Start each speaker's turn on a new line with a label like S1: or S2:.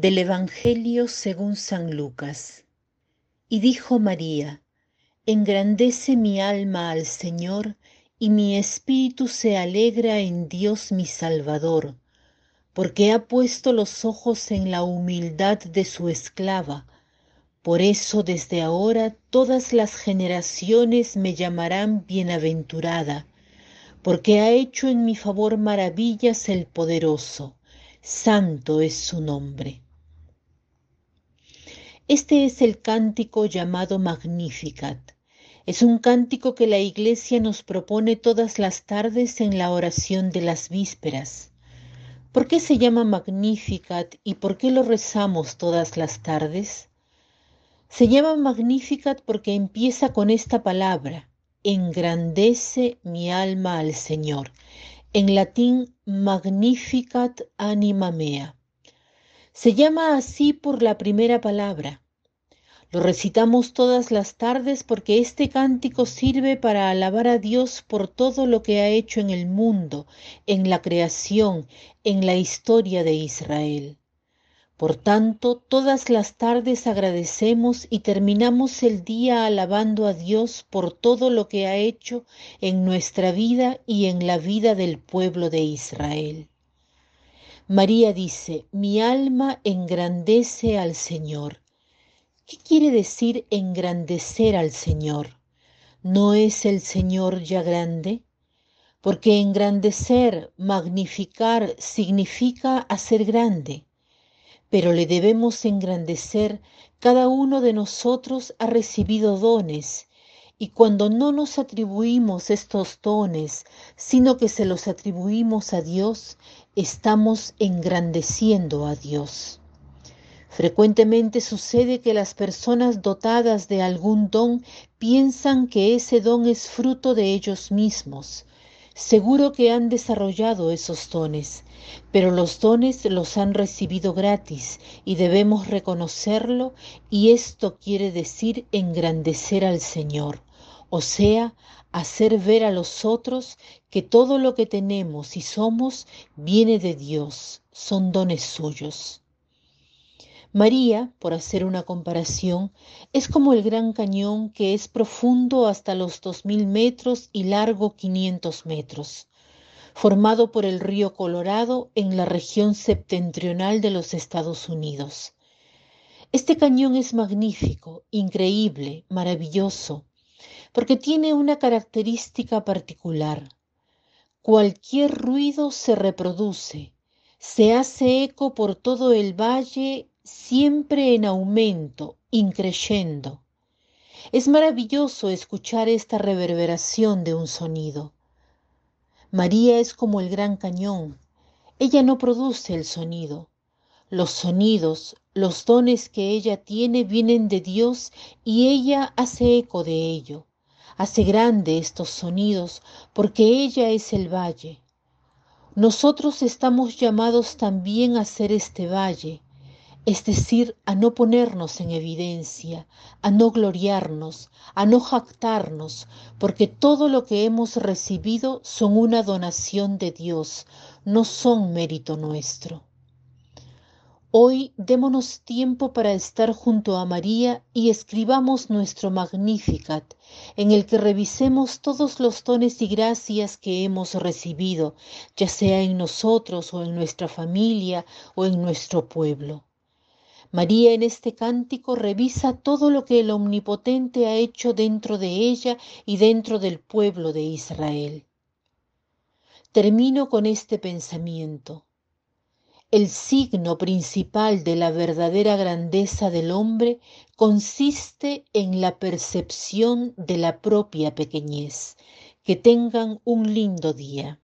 S1: Del Evangelio según San Lucas. Y dijo María, Engrandece mi alma al Señor, y mi espíritu se alegra en Dios mi Salvador, porque ha puesto los ojos en la humildad de su esclava. Por eso desde ahora todas las generaciones me llamarán bienaventurada, porque ha hecho en mi favor maravillas el poderoso santo es su nombre. Este es el cántico llamado Magnificat. Es un cántico que la Iglesia nos propone todas las tardes en la oración de las vísperas. ¿Por qué se llama Magnificat y por qué lo rezamos todas las tardes? Se llama Magnificat porque empieza con esta palabra, engrandece mi alma al Señor en latín Magnificat anima mea. Se llama así por la primera palabra. Lo recitamos todas las tardes porque este cántico sirve para alabar a Dios por todo lo que ha hecho en el mundo, en la creación, en la historia de Israel. Por tanto, todas las tardes agradecemos y terminamos el día alabando a Dios por todo lo que ha hecho en nuestra vida y en la vida del pueblo de Israel. María dice, mi alma engrandece al Señor. ¿Qué quiere decir engrandecer al Señor? ¿No es el Señor ya grande? Porque engrandecer, magnificar, significa hacer grande pero le debemos engrandecer, cada uno de nosotros ha recibido dones, y cuando no nos atribuimos estos dones, sino que se los atribuimos a Dios, estamos engrandeciendo a Dios. Frecuentemente sucede que las personas dotadas de algún don piensan que ese don es fruto de ellos mismos, Seguro que han desarrollado esos dones, pero los dones los han recibido gratis y debemos reconocerlo y esto quiere decir engrandecer al Señor, o sea, hacer ver a los otros que todo lo que tenemos y somos viene de Dios, son dones suyos. María, por hacer una comparación, es como el Gran Cañón que es profundo hasta los 2.000 metros y largo 500 metros, formado por el río Colorado en la región septentrional de los Estados Unidos. Este cañón es magnífico, increíble, maravilloso, porque tiene una característica particular. Cualquier ruido se reproduce, se hace eco por todo el valle siempre en aumento, increyendo. Es maravilloso escuchar esta reverberación de un sonido. María es como el gran cañón. Ella no produce el sonido. Los sonidos, los dones que ella tiene vienen de Dios y ella hace eco de ello. Hace grande estos sonidos porque ella es el valle. Nosotros estamos llamados también a ser este valle, es decir, a no ponernos en evidencia, a no gloriarnos, a no jactarnos, porque todo lo que hemos recibido son una donación de Dios, no son mérito nuestro. Hoy démonos tiempo para estar junto a María y escribamos nuestro Magnificat, en el que revisemos todos los dones y gracias que hemos recibido, ya sea en nosotros o en nuestra familia o en nuestro pueblo. María en este cántico revisa todo lo que el Omnipotente ha hecho dentro de ella y dentro del pueblo de Israel. Termino con este pensamiento. El signo principal de la verdadera grandeza del hombre consiste en la percepción de la propia pequeñez. Que tengan un lindo día.